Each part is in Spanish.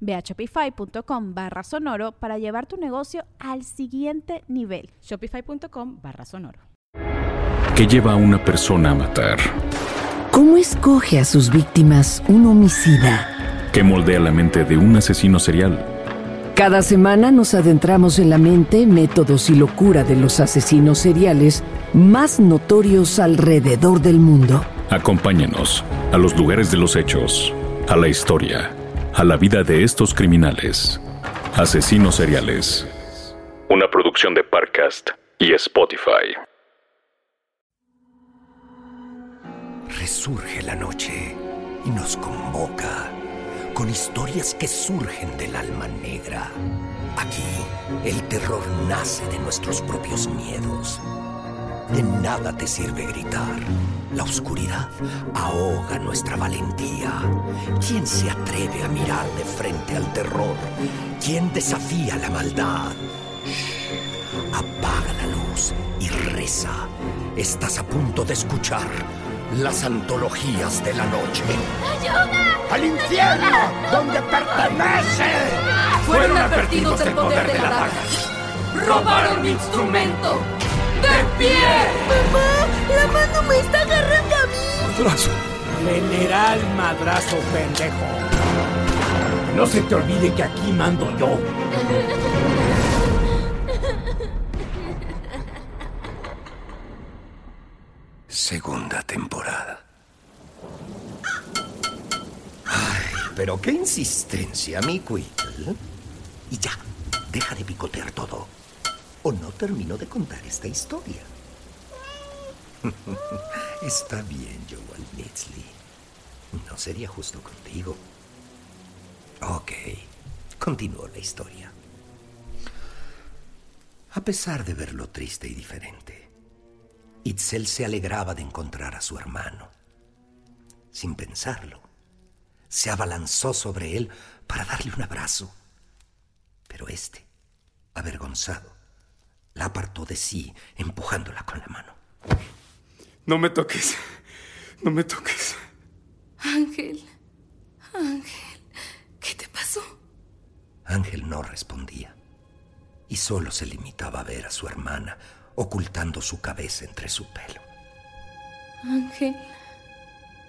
Ve a shopify.com barra sonoro para llevar tu negocio al siguiente nivel. Shopify.com barra sonoro. ¿Qué lleva a una persona a matar? ¿Cómo escoge a sus víctimas un homicida? ¿Qué moldea la mente de un asesino serial? Cada semana nos adentramos en la mente, métodos y locura de los asesinos seriales más notorios alrededor del mundo. Acompáñanos a los lugares de los hechos, a la historia a la vida de estos criminales. Asesinos seriales. Una producción de Parcast y Spotify. Resurge la noche y nos convoca con historias que surgen del alma negra. Aquí, el terror nace de nuestros propios miedos de nada te sirve gritar. La oscuridad ahoga nuestra valentía. ¿Quién se atreve a mirar de frente al terror? ¿Quién desafía la maldad? Apaga la luz y reza. Estás a punto de escuchar las antologías de la noche. ¡Ayuda! ¡Al infierno! ¡Donde pertenece! Fueron advertidos del poder de la daga. ¡Robaron mi instrumento! ¡De pie! ¡Mamá! ¡La mano me está agarrando a mí! ¡Madrazo! General Madrazo, pendejo. No se te olvide que aquí mando yo. Segunda temporada. Ay, pero qué insistencia, mi Quill. Y ya, deja de picotear todo o no termino de contar esta historia. Está bien, Joel Nitzley. No sería justo contigo. Ok, continúo la historia. A pesar de verlo triste y diferente, Itzel se alegraba de encontrar a su hermano. Sin pensarlo, se abalanzó sobre él para darle un abrazo. Pero este, avergonzado, la apartó de sí, empujándola con la mano. No me toques. No me toques. Ángel. Ángel. ¿Qué te pasó? Ángel no respondía. Y solo se limitaba a ver a su hermana ocultando su cabeza entre su pelo. Ángel.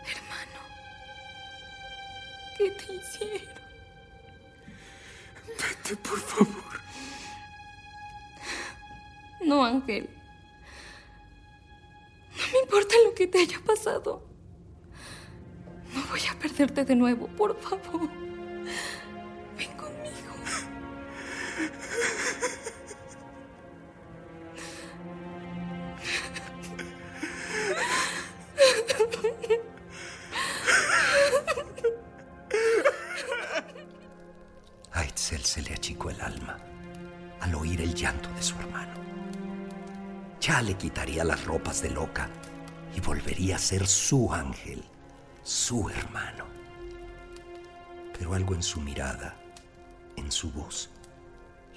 Hermano. ¿Qué te hicieron? Vete, por favor. No, Ángel. No me importa lo que te haya pasado. No voy a perderte de nuevo, por favor. Le quitaría las ropas de loca y volvería a ser su ángel, su hermano. Pero algo en su mirada, en su voz,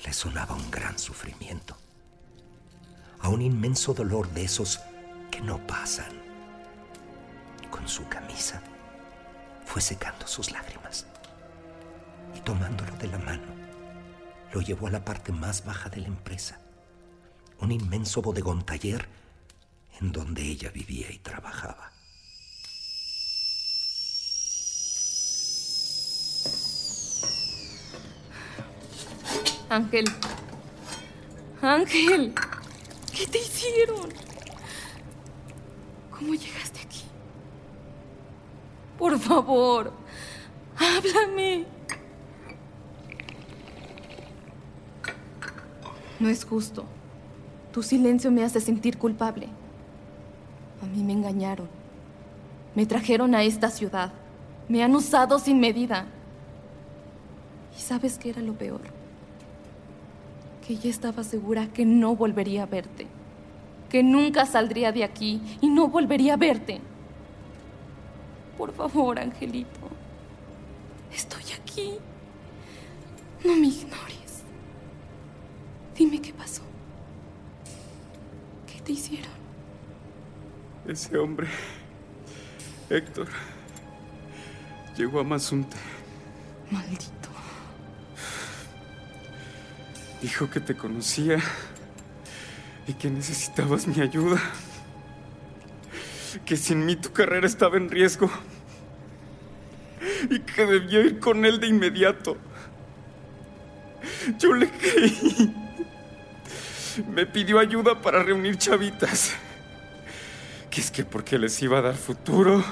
le sonaba un gran sufrimiento, a un inmenso dolor de esos que no pasan. Con su camisa fue secando sus lágrimas y tomándolo de la mano, lo llevó a la parte más baja de la empresa, un inmenso bodegón taller en donde ella vivía y trabajaba. Ángel. Ángel. ¿Qué te hicieron? ¿Cómo llegaste aquí? Por favor, háblame. No es justo. Tu silencio me hace sentir culpable. A mí me engañaron. Me trajeron a esta ciudad. Me han usado sin medida. ¿Y sabes qué era lo peor? Que ya estaba segura que no volvería a verte. Que nunca saldría de aquí y no volvería a verte. Por favor, Angelito. Estoy aquí. No me ignores. Dime qué pasó. ¿Qué te hicieron? Ese hombre, Héctor, llegó a Mazunte. Maldito. Dijo que te conocía y que necesitabas mi ayuda. Que sin mí tu carrera estaba en riesgo. Y que debía ir con él de inmediato. Yo le creí. Me pidió ayuda para reunir chavitas. Que es que porque les iba a dar futuro,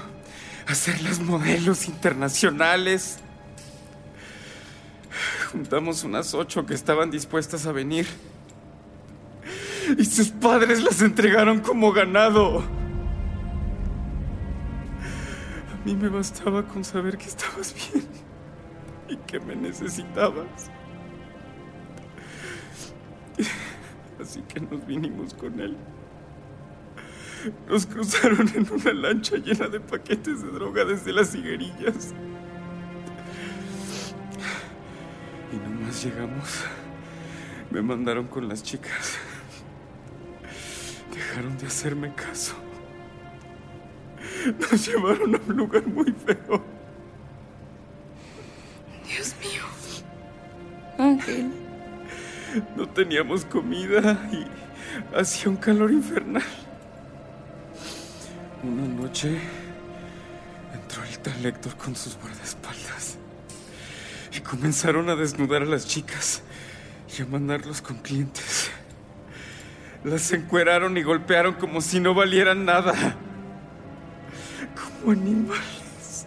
hacerlas modelos internacionales. Juntamos unas ocho que estaban dispuestas a venir. Y sus padres las entregaron como ganado. A mí me bastaba con saber que estabas bien y que me necesitabas. Así que nos vinimos con él. Nos cruzaron en una lancha llena de paquetes de droga desde las higuerillas. Y nomás llegamos. Me mandaron con las chicas. Dejaron de hacerme caso. Nos llevaron a un lugar muy feo. No teníamos comida y hacía un calor infernal. Una noche entró el tal con sus guardaespaldas y comenzaron a desnudar a las chicas y a mandarlos con clientes. Las encueraron y golpearon como si no valieran nada. Como animales.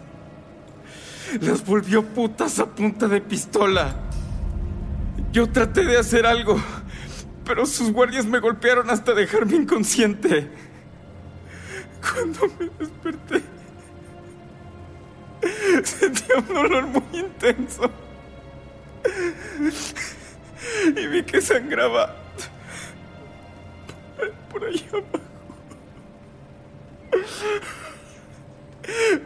Las volvió putas a punta de pistola. Yo traté de hacer algo, pero sus guardias me golpearon hasta dejarme inconsciente. Cuando me desperté, sentía un dolor muy intenso. Y vi que sangraba por ahí abajo.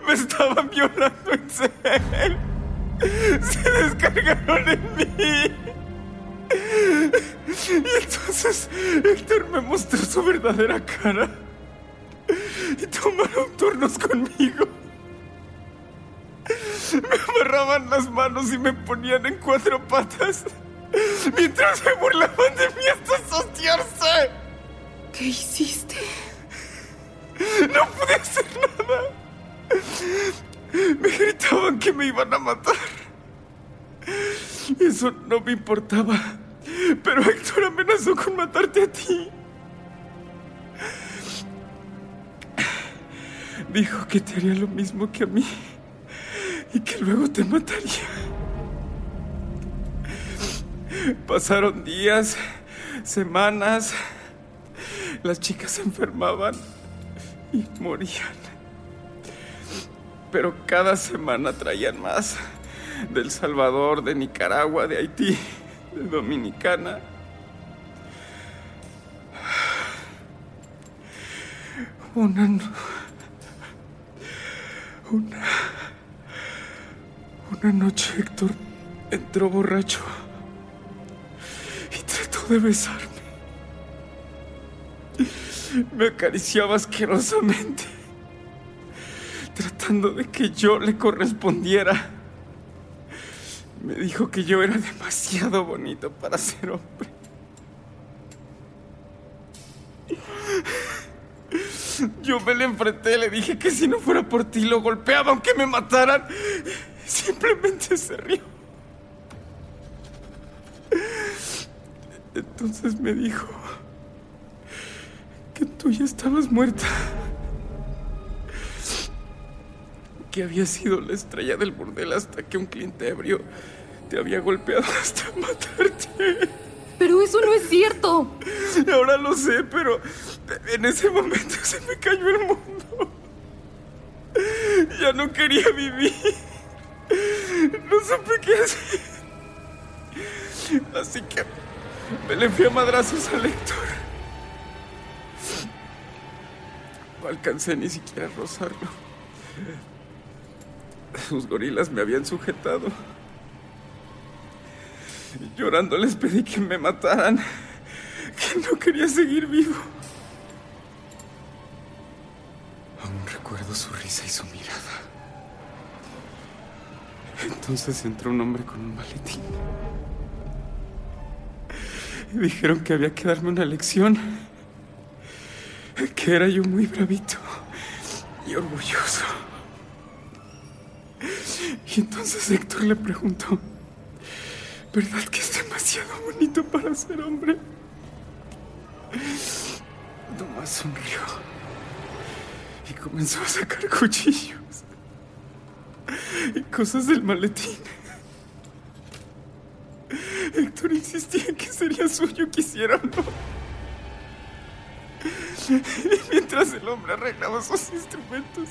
Me estaban violando en serio. Se descargaron en mí. Y entonces Héctor me mostró su verdadera cara. Y tomaron turnos conmigo. Me amarraban las manos y me ponían en cuatro patas. Mientras se burlaban de mí hasta sostearse. ¿Qué hiciste? No pude hacer nada. Me gritaban que me iban a matar. Eso no me importaba. Pero Héctor amenazó con matarte a ti. Dijo que te haría lo mismo que a mí y que luego te mataría. Pasaron días, semanas. Las chicas se enfermaban y morían. Pero cada semana traían más. Del Salvador, de Nicaragua, de Haití, de Dominicana. Una. Una. Una noche Héctor entró borracho y trató de besarme. Me acariciaba asquerosamente, tratando de que yo le correspondiera. Me dijo que yo era demasiado bonito para ser hombre. Yo me le enfrenté, le dije que si no fuera por ti lo golpeaba aunque me mataran. Simplemente se rió. Entonces me dijo que tú ya estabas muerta que había sido la estrella del burdel hasta que un cliente ebrio te había golpeado hasta matarte. Pero eso no es cierto. Ahora lo sé, pero en ese momento se me cayó el mundo. Ya no quería vivir. No supe qué hacer. Así que me le fui a madrazos al Héctor. No alcancé ni siquiera a rozarlo. Sus gorilas me habían sujetado. Llorando les pedí que me mataran, que no quería seguir vivo. Aún recuerdo su risa y su mirada. Entonces entró un hombre con un maletín. Y dijeron que había que darme una lección. Que era yo muy bravito y orgulloso. Y entonces Héctor le preguntó, ¿verdad que es demasiado bonito para ser hombre? Tomás sonrió y comenzó a sacar cuchillos y cosas del maletín. Héctor insistía en que sería suyo, quisiera o no. Y mientras el hombre arreglaba sus instrumentos,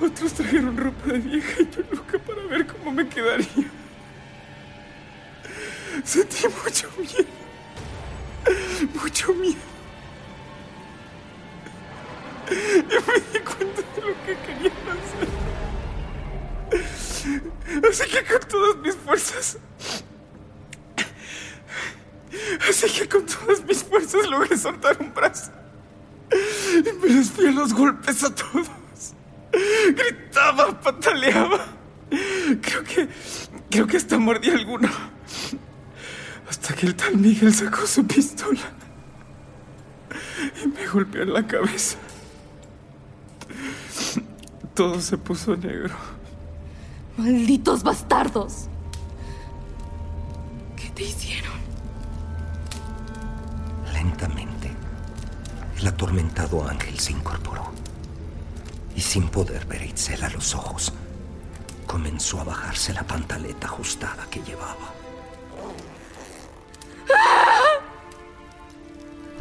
otros trajeron ropa de vieja y peluca para ver cómo me quedaría. Sentí mucho miedo. Mucho miedo. Y me di cuenta de lo que querían hacer. Así que con todas mis fuerzas. Así que con todas mis fuerzas logré soltar un brazo. Y me a los golpes a todos. Gritaba, pataleaba. Creo que. Creo que hasta mordí alguno. Hasta que el tal Miguel sacó su pistola. Y me golpeó en la cabeza. Todo se puso negro. Malditos bastardos. ¿Qué te hicieron? Lentamente, el atormentado ángel se incorporó y sin poder ver a Itzel a los ojos, comenzó a bajarse la pantaleta ajustada que llevaba.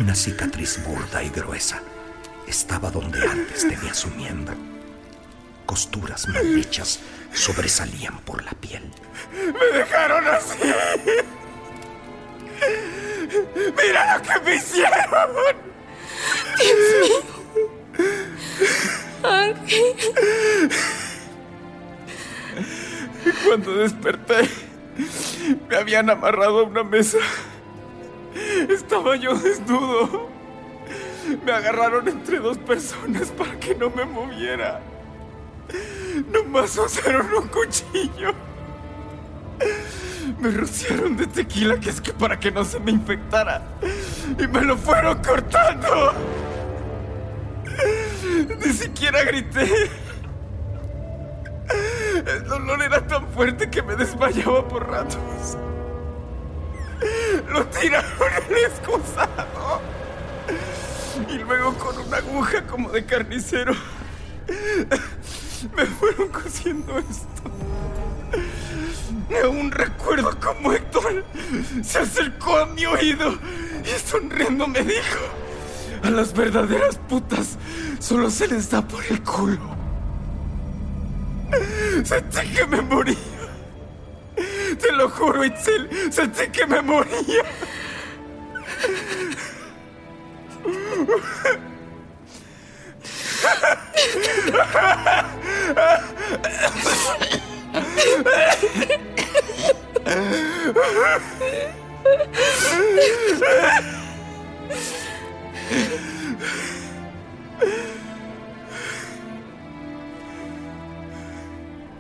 Una cicatriz burda y gruesa estaba donde antes tenía su miembro. Costuras mal hechas sobresalían por la piel. ¡Me dejaron así! ¡Mira lo que me hicieron! Dios mío. Ángel. Cuando desperté, me habían amarrado a una mesa. Estaba yo desnudo. Me agarraron entre dos personas para que no me moviera. Nomás usaron un cuchillo. Me rociaron de tequila, que es que para que no se me infectara. Y me lo fueron cortando. Ni siquiera grité. El dolor era tan fuerte que me desmayaba por ratos. Lo tiraron en excusado. Y luego con una aguja como de carnicero me fueron cosiendo esto. Aún recuerdo cómo Héctor se acercó a mi oído y sonriendo me dijo, a las verdaderas putas solo se les da por el culo. Sentí que me moría. Te lo juro, Itzel, sentí que me moría.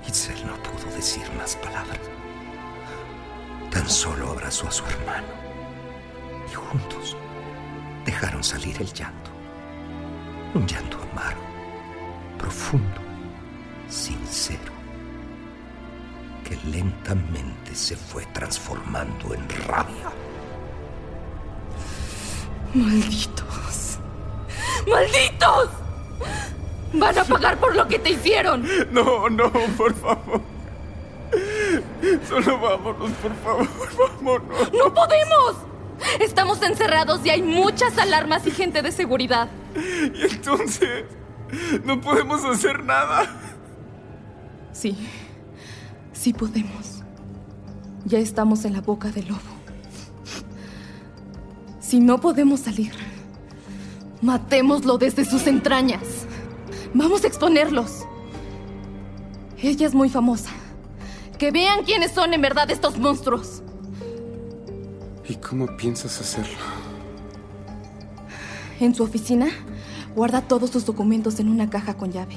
Itzel no pudo decir más palabras. Tan solo abrazó a su hermano y juntos dejaron salir el llanto. Un llanto amargo, profundo, sincero, que lentamente se fue transformando en rabia. Malditos. ¡Malditos! Van a pagar por lo que te hicieron. No, no, por favor. Solo vámonos, por favor, vámonos. ¡No podemos! Estamos encerrados y hay muchas alarmas y gente de seguridad. Y entonces, no podemos hacer nada. Sí, sí podemos. Ya estamos en la boca del lobo. Si no podemos salir, matémoslo desde sus entrañas. Vamos a exponerlos. Ella es muy famosa. Que vean quiénes son en verdad estos monstruos. ¿Y cómo piensas hacerlo? En su oficina, guarda todos sus documentos en una caja con llave.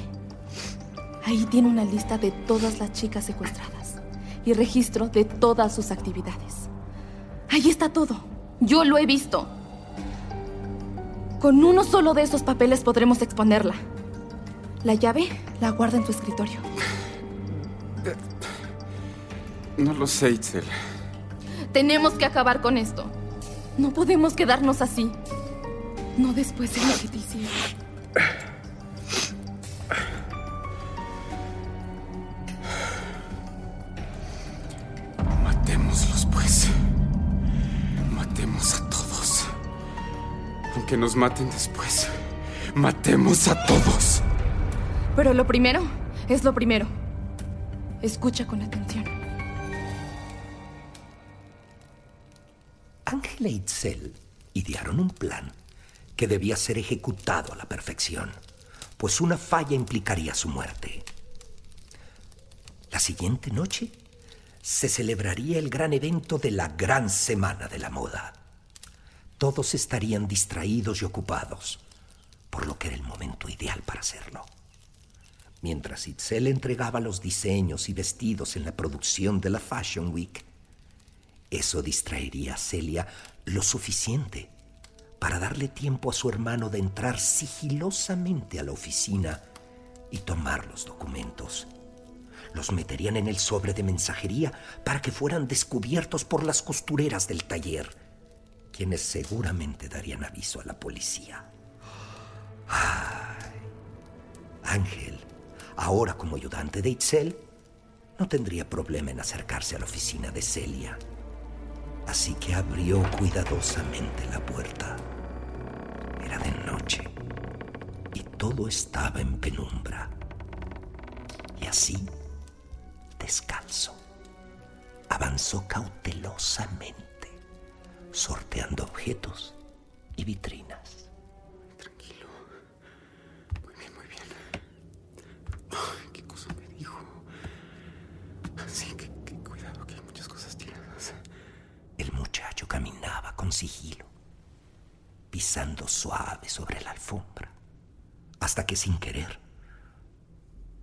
Ahí tiene una lista de todas las chicas secuestradas y registro de todas sus actividades. Ahí está todo. Yo lo he visto. Con uno solo de esos papeles podremos exponerla. La llave la guarda en tu escritorio. No lo sé, Itzel. Tenemos que acabar con esto. No podemos quedarnos así. No después de lo que te hicieron. Matémoslos, pues. Matemos a todos. Aunque nos maten después. Matemos a todos. Pero lo primero es lo primero. Escucha con atención. Idearon un plan que debía ser ejecutado a la perfección, pues una falla implicaría su muerte. La siguiente noche se celebraría el gran evento de la Gran Semana de la Moda. Todos estarían distraídos y ocupados, por lo que era el momento ideal para hacerlo. Mientras Itzel entregaba los diseños y vestidos en la producción de la Fashion Week, eso distraería a Celia lo suficiente para darle tiempo a su hermano de entrar sigilosamente a la oficina y tomar los documentos. Los meterían en el sobre de mensajería para que fueran descubiertos por las costureras del taller, quienes seguramente darían aviso a la policía. Ángel, ahora como ayudante de Itzel, no tendría problema en acercarse a la oficina de Celia. Así que abrió cuidadosamente la puerta. Era de noche y todo estaba en penumbra. Y así, descalzo, avanzó cautelosamente, sorteando objetos y vitrinas. Tranquilo. Muy bien, muy bien. Ay, ¿Qué cosa me dijo? Sí, que, que cuidado, que hay muchas cosas tiradas. El muchacho caminaba con sigilo, pisando suave sobre la hasta que sin querer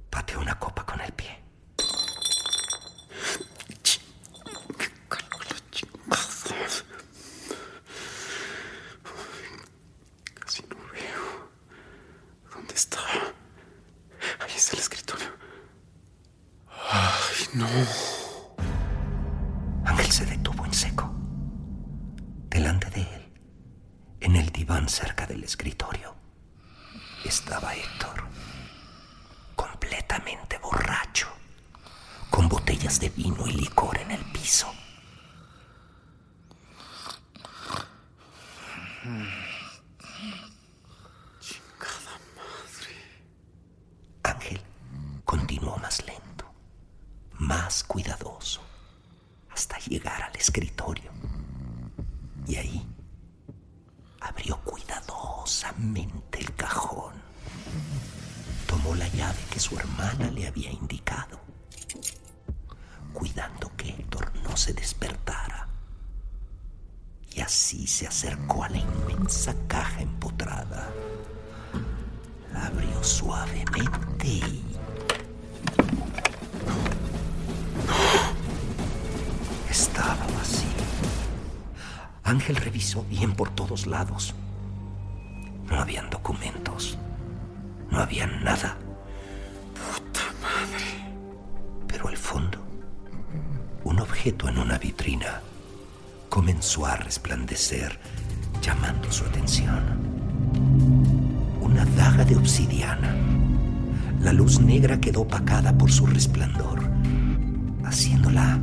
pateó una copa con el pie. Casi no veo. ¿Dónde está? Ahí está el escritorio. Ay, no. Ángel se detuvo en seco. Delante de él, en el diván cerca del escritorio, estaba Héctor, completamente borracho, con botellas de vino y licor en el piso. Ángel revisó bien por todos lados. No habían documentos. No había nada. Puta madre. Pero al fondo, un objeto en una vitrina comenzó a resplandecer, llamando su atención. Una daga de obsidiana, La luz negra quedó opacada por su resplandor, haciéndola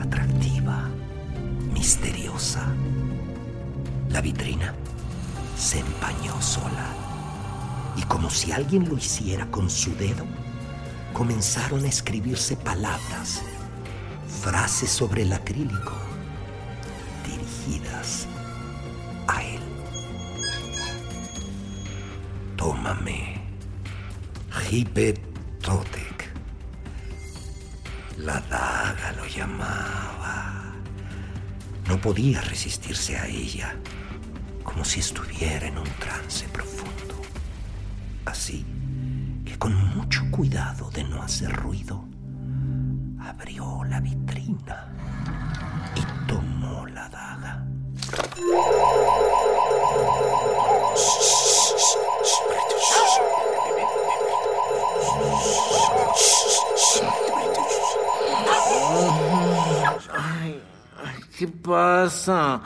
atractiva, misteriosa. La vitrina se empañó sola y como si alguien lo hiciera con su dedo, comenzaron a escribirse palabras, frases sobre el acrílico, dirigidas a él. Tómame, Hipe Totek. La daga lo llamaba. No podía resistirse a ella, como si estuviera en un trance profundo. Así que con mucho cuidado de no hacer ruido, abrió la vitrina y tomó la daga. Ay, ¿qué pasa?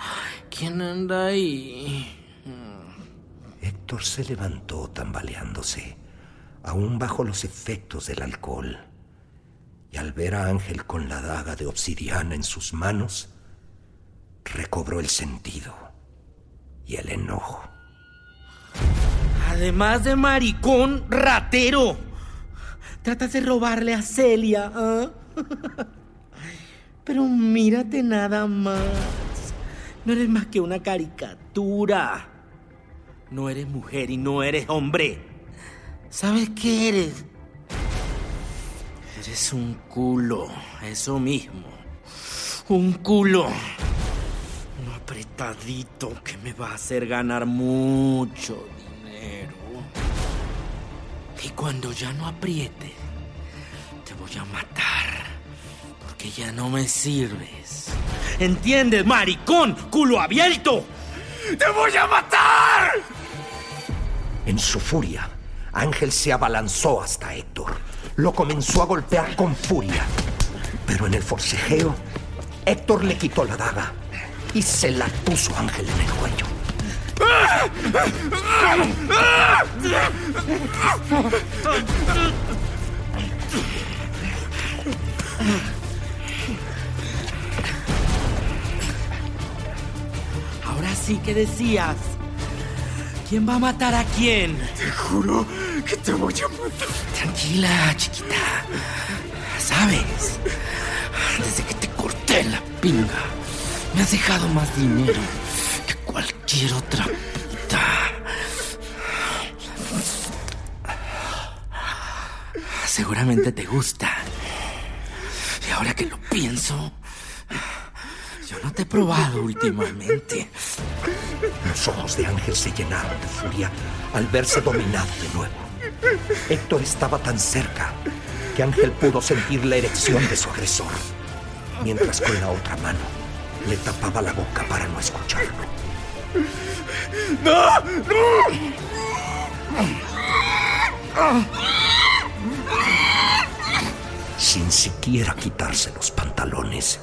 ¿Quién anda ahí? Héctor se levantó tambaleándose, aún bajo los efectos del alcohol, y al ver a Ángel con la daga de obsidiana en sus manos, recobró el sentido y el enojo. Además de maricón, ratero. Tratas de robarle a Celia, ¿ah? Pero mírate nada más. No eres más que una caricatura. No eres mujer y no eres hombre. ¿Sabes qué eres? Eres un culo, eso mismo. Un culo. Un apretadito que me va a hacer ganar mucho dinero. Y cuando ya no apriete, te voy a matar. Porque ya no me sirves. ¿Entiendes, maricón? ¡Culo abierto! ¡Te voy a matar! En su furia, Ángel se abalanzó hasta Héctor. Lo comenzó a golpear con furia. Pero en el forcejeo, Héctor le quitó la daga y se la puso a Ángel en el cuello. Ahora sí que decías. ¿Quién va a matar a quién? Te juro que te voy a matar. Tranquila, chiquita. ¿Sabes? Desde que te corté la pinga, me has dejado más dinero que cualquier otra puta. Seguramente te gusta. Y ahora que lo pienso, yo no te he probado últimamente. Los ojos de Ángel se llenaron de furia al verse dominado de nuevo. Héctor estaba tan cerca que Ángel pudo sentir la erección de su agresor, mientras con la otra mano le tapaba la boca para no escucharlo. ¡No! ¡No! Sin siquiera quitarse los pantalones,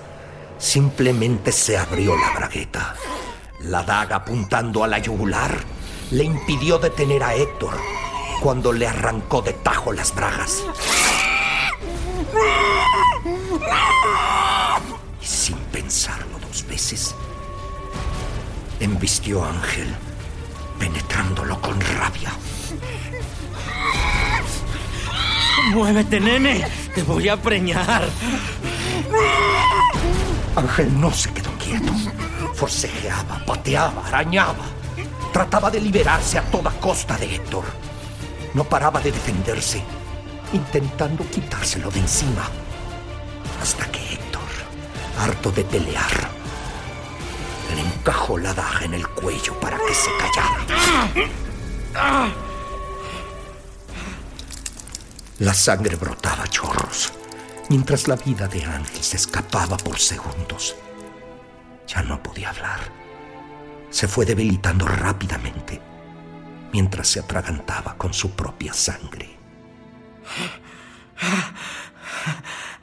simplemente se abrió la bragueta. La daga apuntando a la yugular le impidió detener a Héctor cuando le arrancó de tajo las bragas. Y sin pensarlo dos veces, embistió a Ángel, penetrándolo con rabia. Muévete, nene. Te voy a preñar. Ángel no se quedó quieto. Forcejeaba, pateaba, arañaba. Trataba de liberarse a toda costa de Héctor. No paraba de defenderse, intentando quitárselo de encima. Hasta que Héctor, harto de pelear, le encajó la daga en el cuello para que se callara. La sangre brotaba chorros, mientras la vida de Ángel se escapaba por segundos. Ya no podía hablar. Se fue debilitando rápidamente mientras se atragantaba con su propia sangre.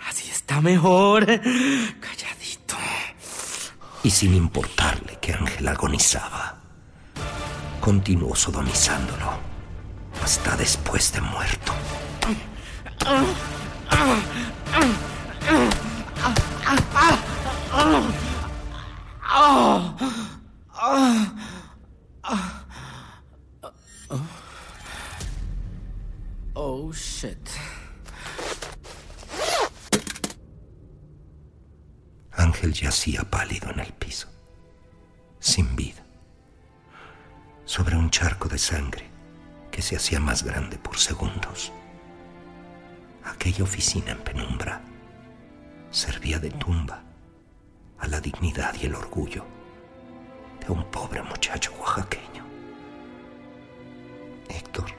Así está mejor. Calladito. Y sin importarle que Ángel agonizaba, continuó sodomizándolo hasta después de muerto. Charco de sangre que se hacía más grande por segundos. Aquella oficina en penumbra servía de tumba a la dignidad y el orgullo de un pobre muchacho oaxaqueño. Héctor,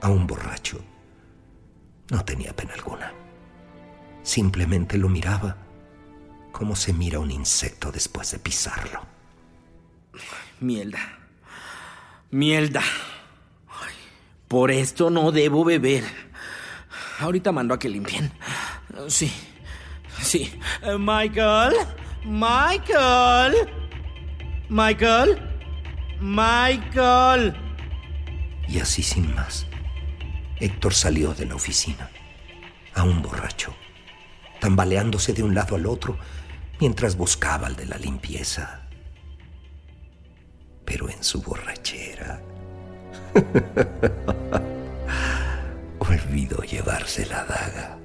aún borracho, no tenía pena alguna. Simplemente lo miraba como se mira un insecto después de pisarlo. Mierda. Mierda. Por esto no debo beber. Ahorita mando a que limpien. Sí. Sí. Eh, Michael. Michael. Michael. Michael. Y así sin más, Héctor salió de la oficina, aún borracho, tambaleándose de un lado al otro mientras buscaba al de la limpieza. Pero en su borrachera olvidó llevarse la daga.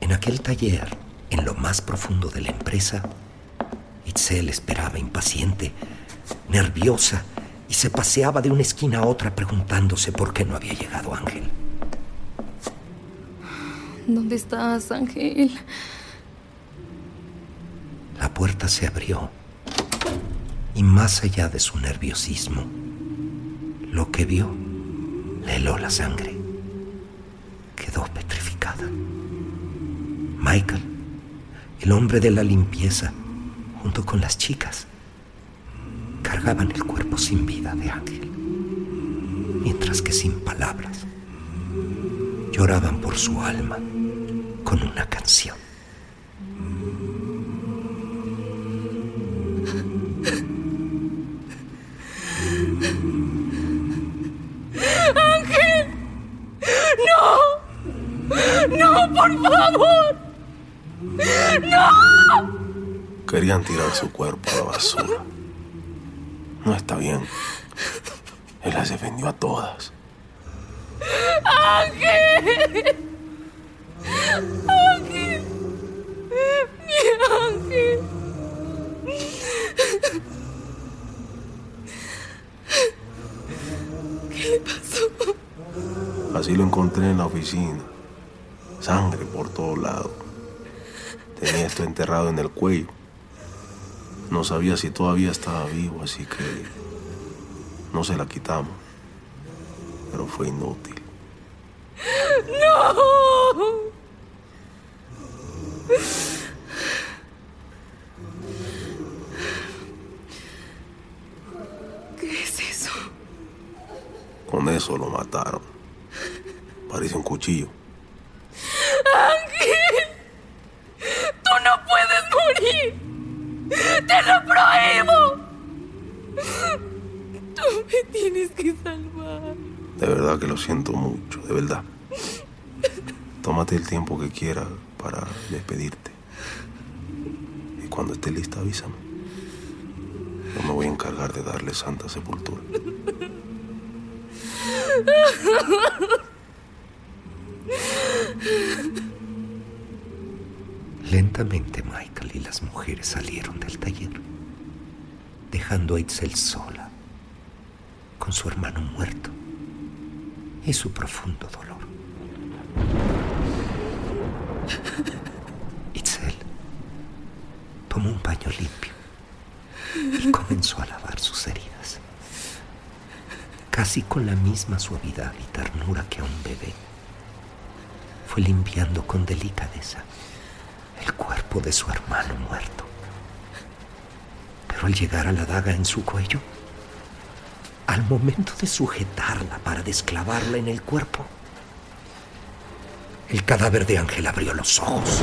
En aquel taller, en lo más profundo de la empresa, Itzel esperaba impaciente, nerviosa, y se paseaba de una esquina a otra preguntándose por qué no había llegado Ángel. ¿Dónde estás, Ángel? La puerta se abrió y más allá de su nerviosismo, lo que vio le heló la sangre. Quedó petrificada. Michael, el hombre de la limpieza, junto con las chicas, cargaban el cuerpo sin vida de Ángel, mientras que sin palabras lloraban por su alma con una canción. ¡Ángel! ¡No! ¡No, por favor! ¡No! Querían tirar su cuerpo a la basura. No está bien. Él las defendió a todas. ¡Ángel! ¡Mi ángel! ¿Qué le pasó? Así lo encontré en la oficina. Sangre por todos lados. Tenía esto enterrado en el cuello. No sabía si todavía estaba vivo, así que no se la quitamos. Pero fue inútil. ¡No! ¿Qué es eso? Con eso lo mataron. Parece un cuchillo. ¡Ángel! ¡Tú no puedes morir! ¡Te lo prohíbo! Tú me tienes que salvar. De verdad que lo siento mucho, de verdad. Tómate el tiempo que quieras para despedirte. Y cuando esté lista, avísame. Yo me voy a encargar de darle santa sepultura. Lentamente Michael y las mujeres salieron del taller, dejando a Itzel sola, con su hermano muerto y su profundo dolor. Itzel tomó un paño limpio y comenzó a lavar sus heridas, casi con la misma suavidad y ternura que a un bebé. Fue limpiando con delicadeza el cuerpo de su hermano muerto. Pero al llegar a la daga en su cuello, al momento de sujetarla para desclavarla en el cuerpo, el cadáver de Ángel abrió los ojos.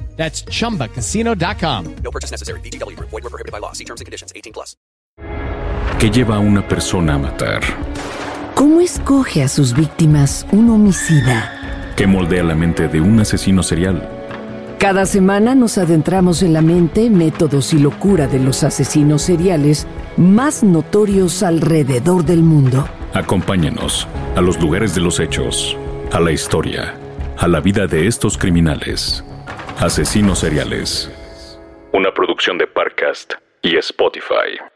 That's chumbacasino.com. No purchase necessary. VGW Group. Void were prohibited by law. See terms and conditions. 18 plus. ¿Qué lleva a una persona a matar? ¿Cómo escoge a sus víctimas un homicida? ¿Qué moldea la mente de un asesino serial? Cada semana nos adentramos en la mente, métodos y locura de los asesinos seriales más notorios alrededor del mundo. Acompáñanos a los lugares de los hechos, a la historia, a la vida de estos criminales. Asesinos seriales. Una producción de Parcast y Spotify.